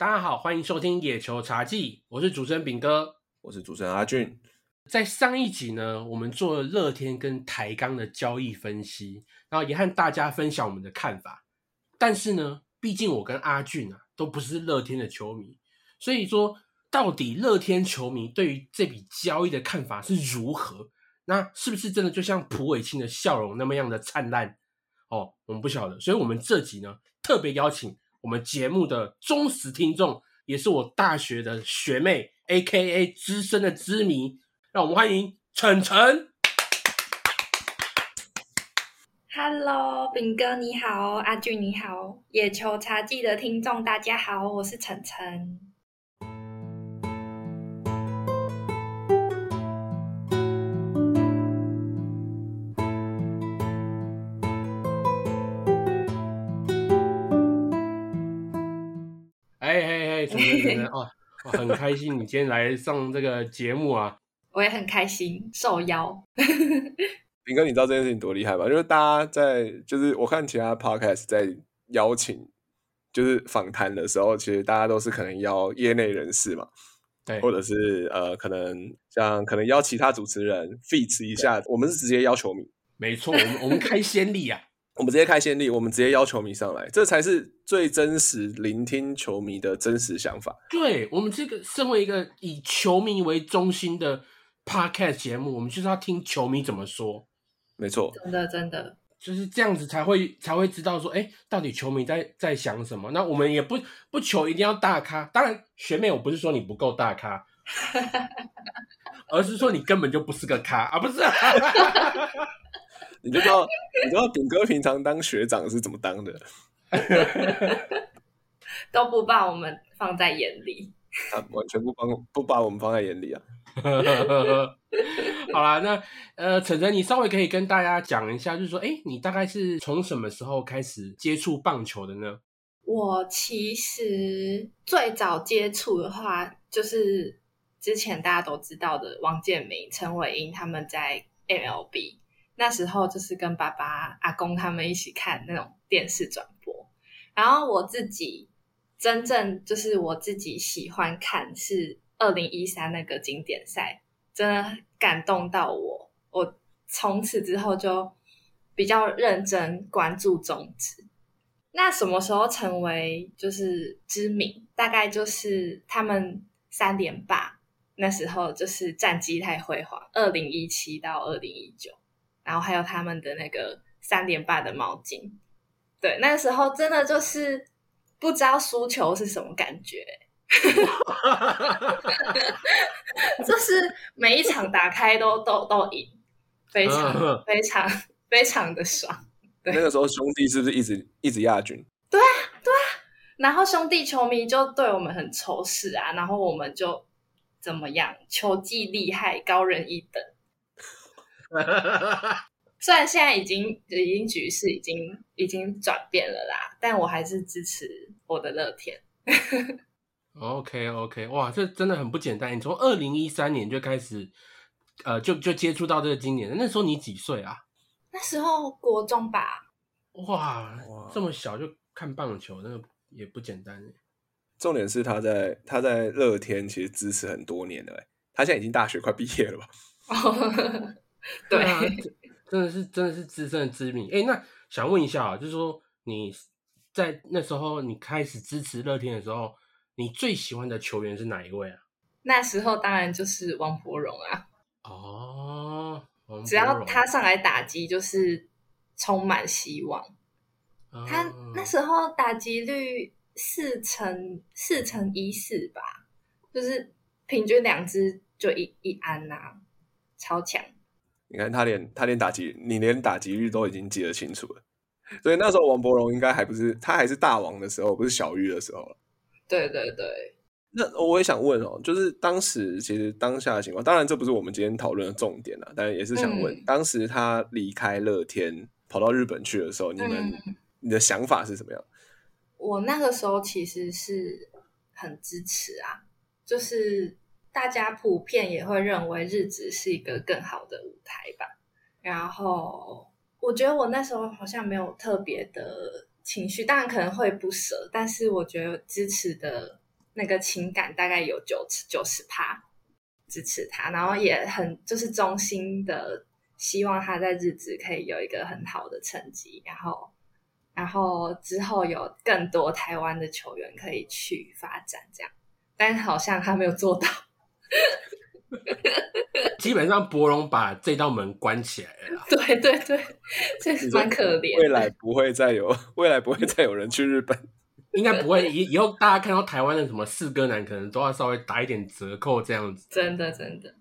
大家好，欢迎收听《野球茶记》，我是主持人炳哥，我是主持人阿俊。在上一集呢，我们做了乐天跟台钢的交易分析，然后也和大家分享我们的看法。但是呢，毕竟我跟阿俊啊都不是乐天的球迷，所以说到底乐天球迷对于这笔交易的看法是如何？那是不是真的就像蒲伟清的笑容那么样的灿烂？哦，我们不晓得。所以，我们这集呢，特别邀请我们节目的忠实听众，也是我大学的学妹，A.K.A. 资深的知迷。让我们欢迎晨晨。Hello，炳哥你好，阿俊你好，野球茶记的听众大家好，我是晨晨。哦，我很开心你今天来上这个节目啊。我也很开心受邀。林哥，你知道这件事情多厉害吗？就是大家在，就是我看其他 podcast 在邀请，就是访谈的时候，其实大家都是可能邀业内人士嘛，对，或者是呃，可能像可能邀其他主持人 feat 一下。我们是直接邀球迷，没错，我们我们开先例啊，我们直接开先例，我们直接邀球迷上来，这才是最真实聆听球迷的真实想法。对我们这个身为一个以球迷为中心的。Podcast 节目，我们就是要听球迷怎么说，没错，真的真的就是这样子才会才会知道说，哎，到底球迷在在想什么？那我们也不不求一定要大咖，当然学妹，我不是说你不够大咖，而是说你根本就不是个咖啊，不是？你就知道你知道炳哥平常当学长是怎么当的，都不把我们放在眼里，他完全不帮不把我们放在眼里啊。好啦，那呃，晨晨，你稍微可以跟大家讲一下，就是说，哎，你大概是从什么时候开始接触棒球的呢？我其实最早接触的话，就是之前大家都知道的王建民、陈伟英他们在 MLB 那时候，就是跟爸爸、阿公他们一起看那种电视转播，然后我自己真正就是我自己喜欢看是。二零一三那个经典赛真的感动到我，我从此之后就比较认真关注中职。那什么时候成为就是知名？大概就是他们三连霸那时候，就是战绩太辉煌。二零一七到二零一九，然后还有他们的那个三点半的毛巾，对，那时候真的就是不知道输球是什么感觉。就是每一场打开都都都赢，非常非常非常的爽。对那个时候兄弟是不是一直一直亚军？对啊，对啊。然后兄弟球迷就对我们很仇视啊，然后我们就怎么样？球技厉害，高人一等。虽然现在已经已经局势已经已经转变了啦，但我还是支持我的乐天。OK OK，哇，这真的很不简单。你从二零一三年就开始，呃，就就接触到这个经典。那时候你几岁啊？那时候国中吧。哇，这么小就看棒球，那个也不简单。重点是他在他在乐天其实支持很多年了，他现在已经大学快毕业了吧？对，真的是真的是资深的知名。哎，那想问一下啊，就是说你在那时候你开始支持乐天的时候。你最喜欢的球员是哪一位啊？那时候当然就是王柏荣啊。哦，只要他上来打击，就是充满希望。他那时候打击率四成四成一四吧，就是平均两支就一一安呐，超强。你看他连他连打击，你连打击率都已经记得清楚了。所以那时候王伯荣应该还不是他还是大王的时候，不是小玉的时候了。对对对，那我也想问哦，就是当时其实当下的情况，当然这不是我们今天讨论的重点了，但也是想问，当时他离开乐天跑到日本去的时候，你们你的想法是什么样？我那个时候其实是很支持啊，就是大家普遍也会认为日职是一个更好的舞台吧。然后我觉得我那时候好像没有特别的。情绪当然可能会不舍，但是我觉得支持的那个情感大概有九九十趴支持他，然后也很就是衷心的希望他在日子可以有一个很好的成绩，然后然后之后有更多台湾的球员可以去发展这样，但好像他没有做到。基本上博龙把这道门关起来了。对对对，这蛮可怜。未来不会再有，未来不会再有人去日本，应该不会。以以后大家看到台湾的什么四哥男，可能都要稍微打一点折扣这样子。真的真的。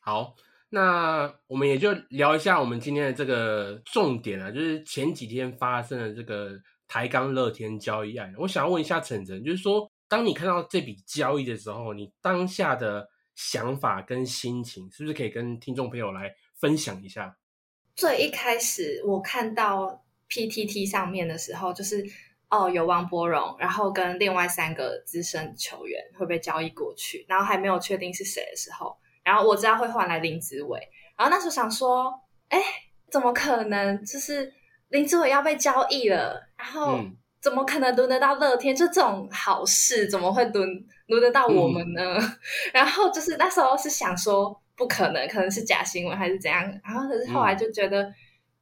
好，那我们也就聊一下我们今天的这个重点啊，就是前几天发生的这个台钢乐天交易案。我想要问一下陈晨，就是说，当你看到这笔交易的时候，你当下的。想法跟心情是不是可以跟听众朋友来分享一下？最一开始我看到 PTT 上面的时候，就是哦有王柏荣，然后跟另外三个资深球员会被交易过去，然后还没有确定是谁的时候，然后我知道会换来林子伟，然后那时候想说，哎，怎么可能？就是林子伟要被交易了，然后。怎么可能轮得到乐天？就这种好事，怎么会轮轮得到我们呢？然后就是那时候是想说不可能，可能是假新闻还是怎样。然后可是后来就觉得，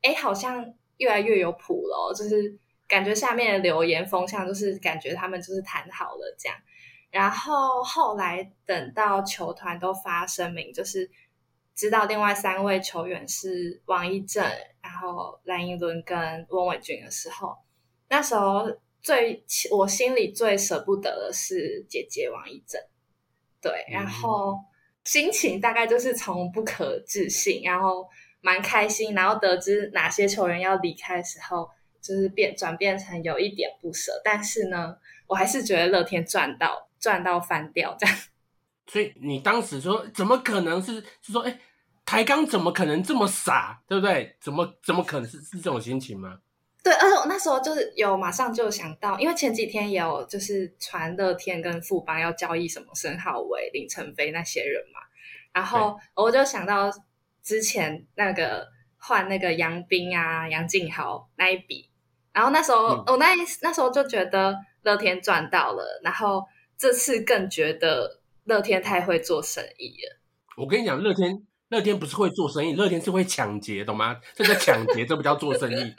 哎，好像越来越有谱了。就是感觉下面的留言风向，就是感觉他们就是谈好了这样。然后后来等到球团都发声明，就是知道另外三位球员是王一正，然后蓝盈伦跟翁伟俊的时候。那时候最我心里最舍不得的是姐姐王一正，对，然后心情大概就是从不可置信，然后蛮开心，然后得知哪些球员要离开的时候，就是变转变成有一点不舍，但是呢，我还是觉得乐天赚到赚到翻掉这样。所以你当时说怎么可能是是说哎台钢怎么可能这么傻，对不对？怎么怎么可能是是这种心情吗？对，而且我那时候就是有马上就想到，因为前几天也有就是传乐天跟富邦要交易什么申浩伟、林晨飞那些人嘛，然后我就想到之前那个换那个杨斌啊、杨敬豪那一笔，然后那时候我那那时候就觉得乐天赚到了，然后这次更觉得乐天太会做生意了。我跟你讲，乐天乐天不是会做生意，乐天是会抢劫，懂吗？这叫抢劫，这不叫做生意。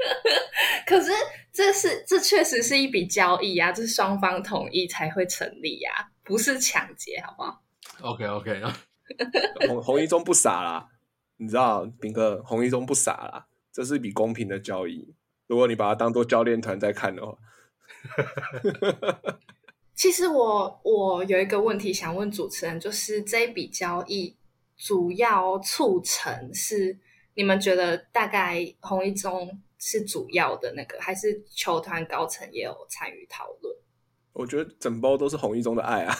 可是这是这确实是一笔交易啊，这是双方同意才会成立呀，不是抢劫，好不好？OK OK 啊，洪洪一中不傻啦，你知道，斌哥洪一中不傻啦，这是一笔公平的交易。如果你把它当做教练团在看的话，其实我我有一个问题想问主持人，就是这一笔交易主要促成是你们觉得大概洪一中？是主要的那个，还是球团高层也有参与讨论？我觉得整包都是洪一中的爱啊。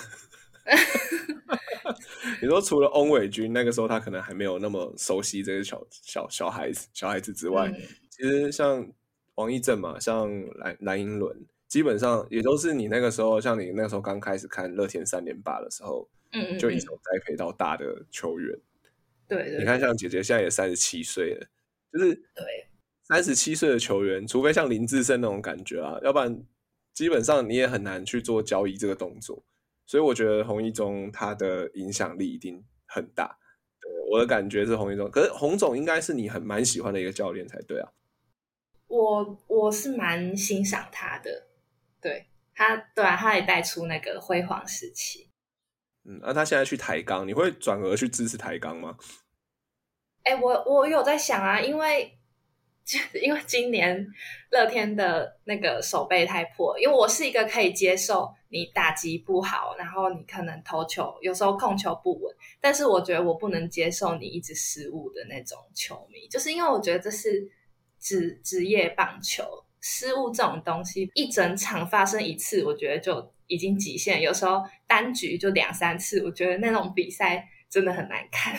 你说除了翁伟军那个时候他可能还没有那么熟悉这些小小小孩子小孩子之外，其实像王一正嘛，像蓝蓝英伦，基本上也都是你那个时候，像你那个时候刚开始看乐天三连霸的时候，嗯嗯，就一手栽培到大的球员。对，你看像姐姐现在也三十七岁了，就是对。三十七岁的球员，除非像林志胜那种感觉啊，要不然基本上你也很难去做交易这个动作。所以我觉得洪一中他的影响力一定很大。对，我的感觉是洪一中，可是洪总应该是你很蛮喜欢的一个教练才对啊。我我是蛮欣赏他的，对他，对啊，他也带出那个辉煌时期。嗯，那他现在去台钢，你会转而去支持台钢吗？哎，我我有在想啊，因为。因为今年乐天的那个手背太破，因为我是一个可以接受你打击不好，然后你可能投球有时候控球不稳，但是我觉得我不能接受你一直失误的那种球迷，就是因为我觉得这是职职业棒球失误这种东西，一整场发生一次，我觉得就已经极限，有时候单局就两三次，我觉得那种比赛真的很难看。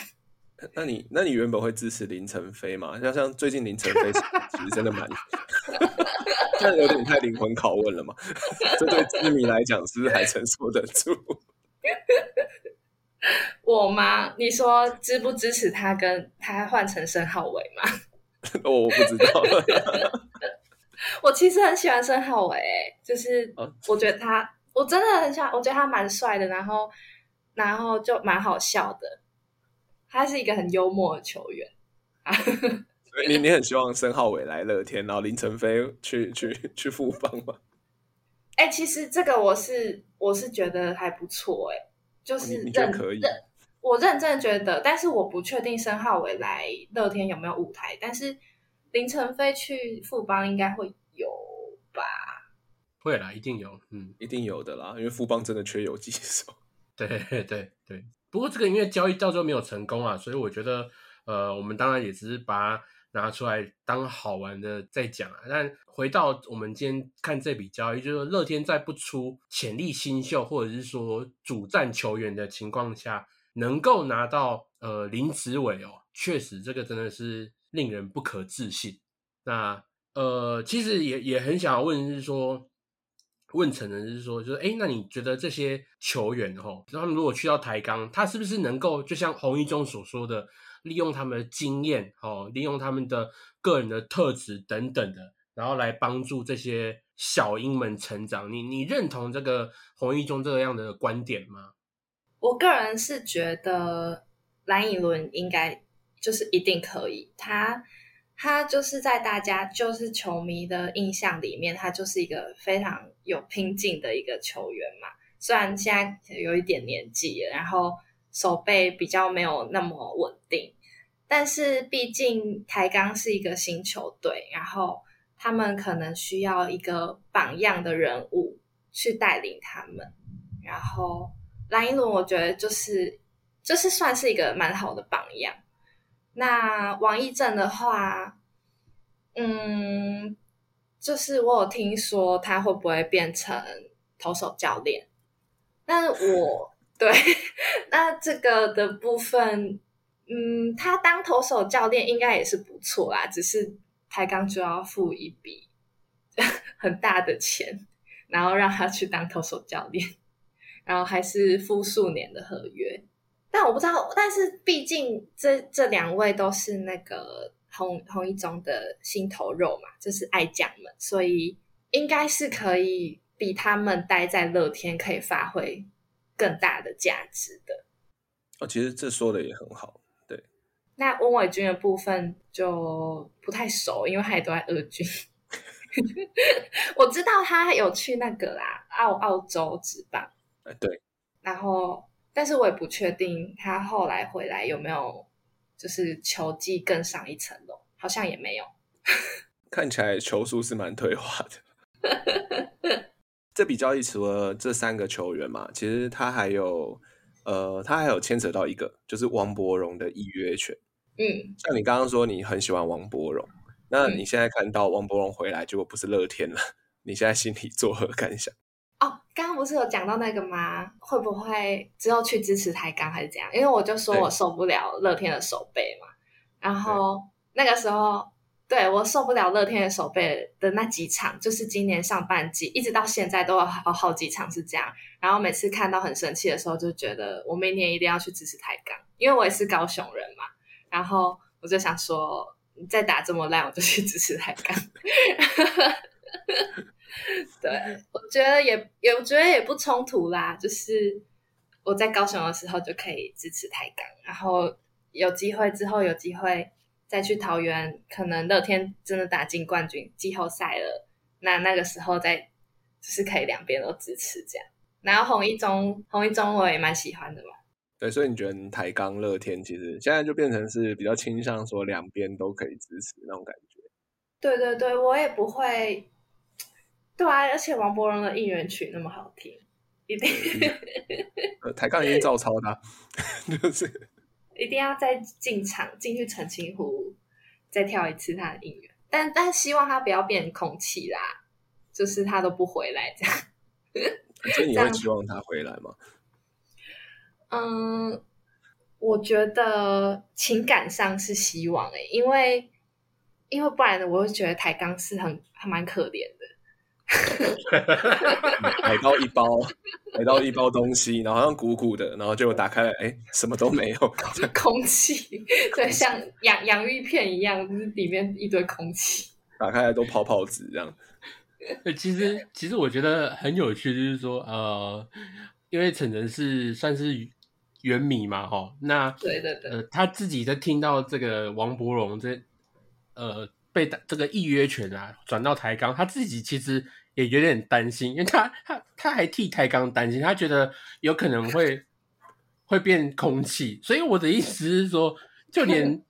那你那你原本会支持林晨飞吗？像像最近林晨飞其实真的蛮，这有点太灵魂拷问了嘛？这对知迷来讲是不是还承受得住？我吗？你说支不支持他跟他换成申浩伟吗？我不知道。我其实很喜欢申浩伟，就是我觉得他，我我真的很喜欢，我觉得他蛮帅的，然后然后就蛮好笑的，他是一个很幽默的球员。你你很希望申浩伟来乐天，然后林晨飞去去去复方吗？哎，其实这个我是我是觉得还不错，哎，就是认认我认真觉得，但是我不确定申浩伟来乐天有没有舞台，但是林晨飞去富邦应该会有吧？会啦，一定有，嗯，一定有的啦，因为富邦真的缺游击手。对对对，不过这个因为交易到最后没有成功啊，所以我觉得，呃，我们当然也只是把它。拿出来当好玩的再讲啊！但回到我们今天看这笔交易，就是乐天在不出潜力新秀或者是说主战球员的情况下，能够拿到呃林子伟哦，确实这个真的是令人不可置信。那呃，其实也也很想要问，是说问陈的是说，就是哎，那你觉得这些球员哦，他们如果去到台钢，他是不是能够就像洪一中所说的？利用他们的经验，哦，利用他们的个人的特质等等的，然后来帮助这些小鹰们成长。你你认同这个洪一中这样的观点吗？我个人是觉得蓝以伦应该就是一定可以。他他就是在大家就是球迷的印象里面，他就是一个非常有拼劲的一个球员嘛。虽然现在有一点年纪，然后。手背比较没有那么稳定，但是毕竟台钢是一个新球队，然后他们可能需要一个榜样的人物去带领他们。然后蓝一伦，我觉得就是就是算是一个蛮好的榜样。那王义正的话，嗯，就是我有听说他会不会变成投手教练，但我。对，那这个的部分，嗯，他当投手教练应该也是不错啦，只是台钢就要付一笔 很大的钱，然后让他去当投手教练，然后还是付数年的合约。但我不知道，但是毕竟这这两位都是那个红红一中的心头肉嘛，就是爱将们，所以应该是可以比他们待在乐天可以发挥。更大的价值的哦，其实这说的也很好。对，那温伟军的部分就不太熟，因为他也都在二军。我知道他有去那个啦，澳澳洲职棒。哎，对。然后，但是我也不确定他后来回来有没有就是球技更上一层楼，好像也没有。看起来球速是蛮退化的。这笔交易除了这三个球员嘛，其实他还有，呃，他还有牵扯到一个，就是王博荣的预约权。嗯，像你刚刚说你很喜欢王博荣，那你现在看到王博荣回来，结果不是乐天了，你现在心里作何感想？哦，刚刚不是有讲到那个吗？会不会之后去支持台钢还是怎样？因为我就说我受不了乐天的手背嘛，然后那个时候。对我受不了乐天的手背的那几场，就是今年上半季一直到现在都有好好几场是这样。然后每次看到很生气的时候，就觉得我明年一定要去支持台钢，因为我也是高雄人嘛。然后我就想说，你再打这么烂，我就去支持台钢。对，我觉得也也我觉得也不冲突啦，就是我在高雄的时候就可以支持台钢，然后有机会之后有机会。再去桃园，可能乐天真的打进冠军季后赛了，那那个时候再就是可以两边都支持这样。然后红一中，红一中我也蛮喜欢的嘛。对，所以你觉得台钢乐天其实现在就变成是比较倾向说两边都可以支持那种感觉。对对对，我也不会。对啊，而且王柏荣的应援曲那么好听，一定。台钢已经照抄他，就是。一定要再进场进去澄清湖，再跳一次他的应援，但但希望他不要变空气啦，就是他都不回来这样。所以你会希望他回来吗？嗯，我觉得情感上是希望诶，因为因为不然我会觉得台钢是很还蛮可怜的。买到一包，买到一包东西，然后好像鼓鼓的，然后结果打开来，哎，什么都没有，空气，对，像洋洋芋片一样，就是里面一堆空气，打开来都泡泡纸这样。其实其实我觉得很有趣，就是说呃，因为陈晨是算是原迷嘛，哈，那对对对，呃，他自己在听到这个王伯荣这呃被这个预约权啊转到台钢，他自己其实也有点担心，因为他他他还替台钢担心，他觉得有可能会会变空气，所以我的意思是说，就连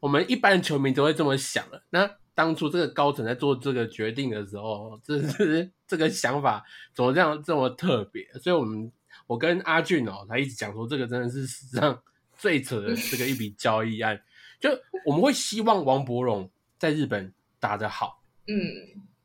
我们一般球迷都会这么想了。那当初这个高层在做这个决定的时候，这是这个想法怎么这样这么特别？所以我们我跟阿俊哦，他一直讲说，这个真的是史上最扯的这个一笔交易案。就我们会希望王伯荣在日本打得好，嗯，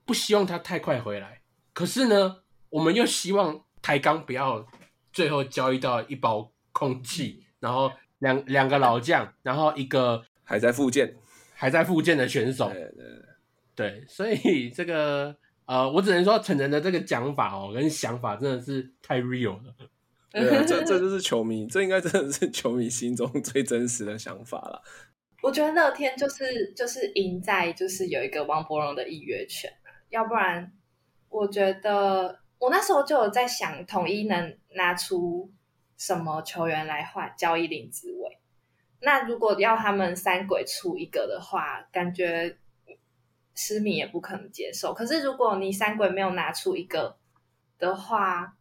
不希望他太快回来。可是呢，我们又希望台钢不要最后交易到一包空气，然后两两个老将，然后一个还在复健，还在复健的选手。对对对，对，所以这个呃，我只能说陈晨的这个讲法哦，跟想法真的是太 real 了。对啊，这这就是球迷，这应该真的是球迷心中最真实的想法了。我觉得乐天就是就是赢在就是有一个王伯荣的预约权，要不然我觉得我那时候就有在想，统一能拿出什么球员来换交易林子伟。那如果要他们三鬼出一个的话，感觉失迷也不可能接受。可是如果你三鬼没有拿出一个的话，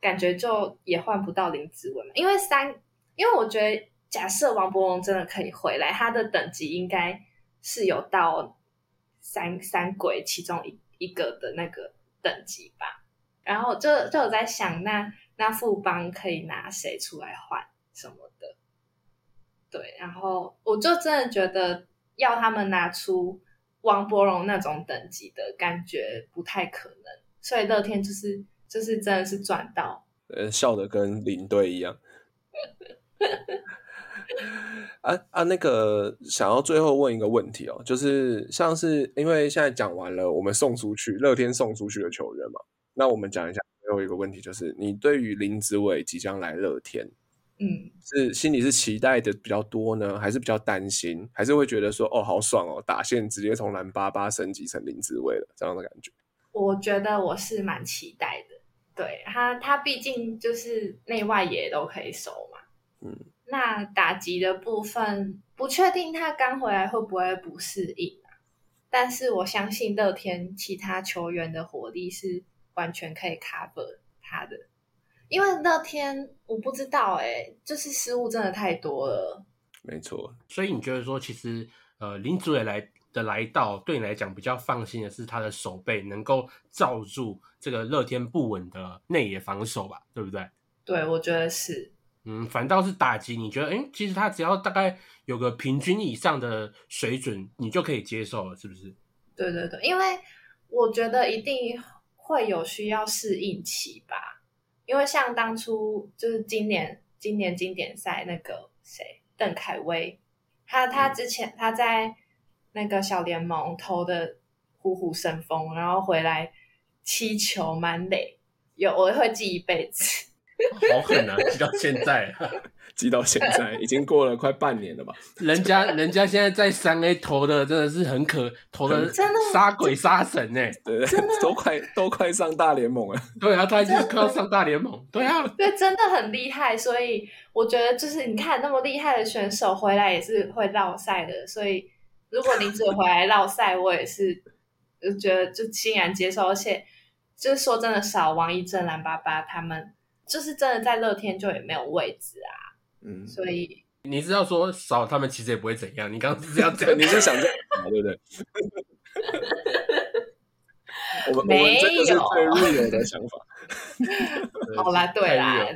感觉就也换不到林子伟，因为三，因为我觉得。假设王博龙真的可以回来，他的等级应该是有到三三鬼其中一一个的那个等级吧。然后就就有在想，那那富邦可以拿谁出来换什么的？对，然后我就真的觉得要他们拿出王博荣那种等级的感觉不太可能，所以乐天就是就是真的是赚到，呃，笑的跟领队一样。啊啊，那个想要最后问一个问题哦，就是像是因为现在讲完了，我们送出去乐天送出去的球员嘛，那我们讲一下最后一个问题，就是你对于林子伟即将来乐天，嗯，是心里是期待的比较多呢，还是比较担心，还是会觉得说哦好爽哦，打线直接从蓝八八升级成林子伟了这样的感觉？我觉得我是蛮期待的，对他，他毕竟就是内外野都可以守嘛，嗯。那打击的部分不确定他刚回来会不会不适应啊？但是我相信乐天其他球员的火力是完全可以 cover 他的，因为乐天我不知道哎，就是失误真的太多了。没错，所以你觉得说，其实呃林祖也来的来到对你来讲比较放心的是他的手背能够罩住这个乐天不稳的内野防守吧？对不对？对，我觉得是。嗯，反倒是打击，你觉得，哎，其实他只要大概有个平均以上的水准，你就可以接受了，是不是？对对对，因为我觉得一定会有需要适应期吧，因为像当初就是今年今年经典赛那个谁邓凯威，他他之前他在那个小联盟投的虎虎生风，然后回来七球满垒，有我会记一辈子。好狠啊！记到现在，记到现在已经过了快半年了吧？人家 人家现在在三 A 投的真的是很可，投的真的杀鬼杀神哎，对，都快都快上大联盟了。对啊，他已经快要上大联盟。对啊，对，真的很厉害。所以我觉得，就是你看那么厉害的选手回来也是会绕赛的。所以如果林子回来绕赛，我也是就觉得就欣然接受。而且就是说真的，少王一正、蓝爸爸他们。就是真的在乐天就也没有位置啊，嗯，所以你知道说少他们其实也不会怎样。你刚刚是这样讲，你是想这样对不对？我们我们这个是最 real 的想法。好啦，对啦，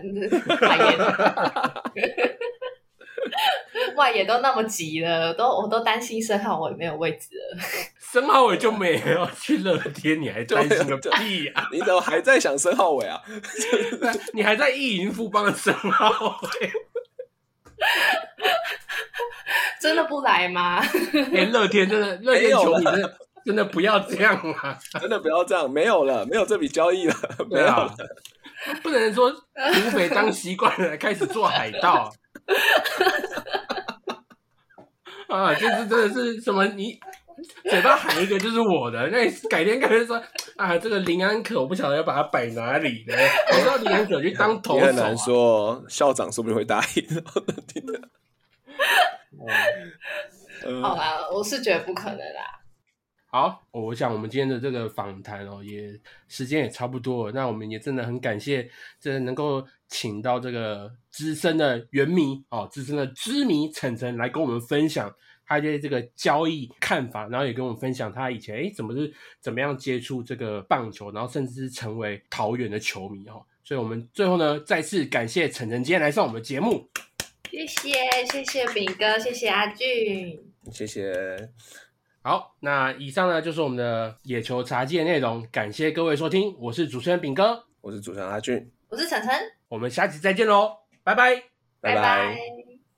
外野都那么急了，都我都担心申浩伟没有位置了。申浩伟就没有去乐天，你还担心个屁呀？你怎么还在想申浩伟啊？你还在意淫富邦的申浩伟？真的不来吗？连乐天真的乐天球迷真的真的不要这样啊！真的不要这样，没有了，没有这笔交易了，没有了。不能说土匪当习惯了，开始做海盗。啊，就是真的是什么？你嘴巴喊一个就是我的。那改天改天说啊，这个林安可我不晓得要把它摆哪里呢？我知道林安可去当头手、啊，也很难说，校长说不定会答应。嗯 好吧，我是觉得不可能啦。好，我想我们今天的这个访谈哦，也时间也差不多了。那我们也真的很感谢，这能够请到这个资深的原迷哦，资深的知迷晨晨来跟我们分享他对这个交易看法，然后也跟我们分享他以前诶怎么是怎么样接触这个棒球，然后甚至是成为桃园的球迷哦。所以我们最后呢，再次感谢晨晨今天来上我们的节目。谢谢谢谢炳哥，谢谢阿俊。谢谢。好，那以上呢就是我们的野球茶记的内容，感谢各位收听，我是主持人炳哥，我是主持人阿俊，我是晨晨，我们下期再见喽，拜拜。拜拜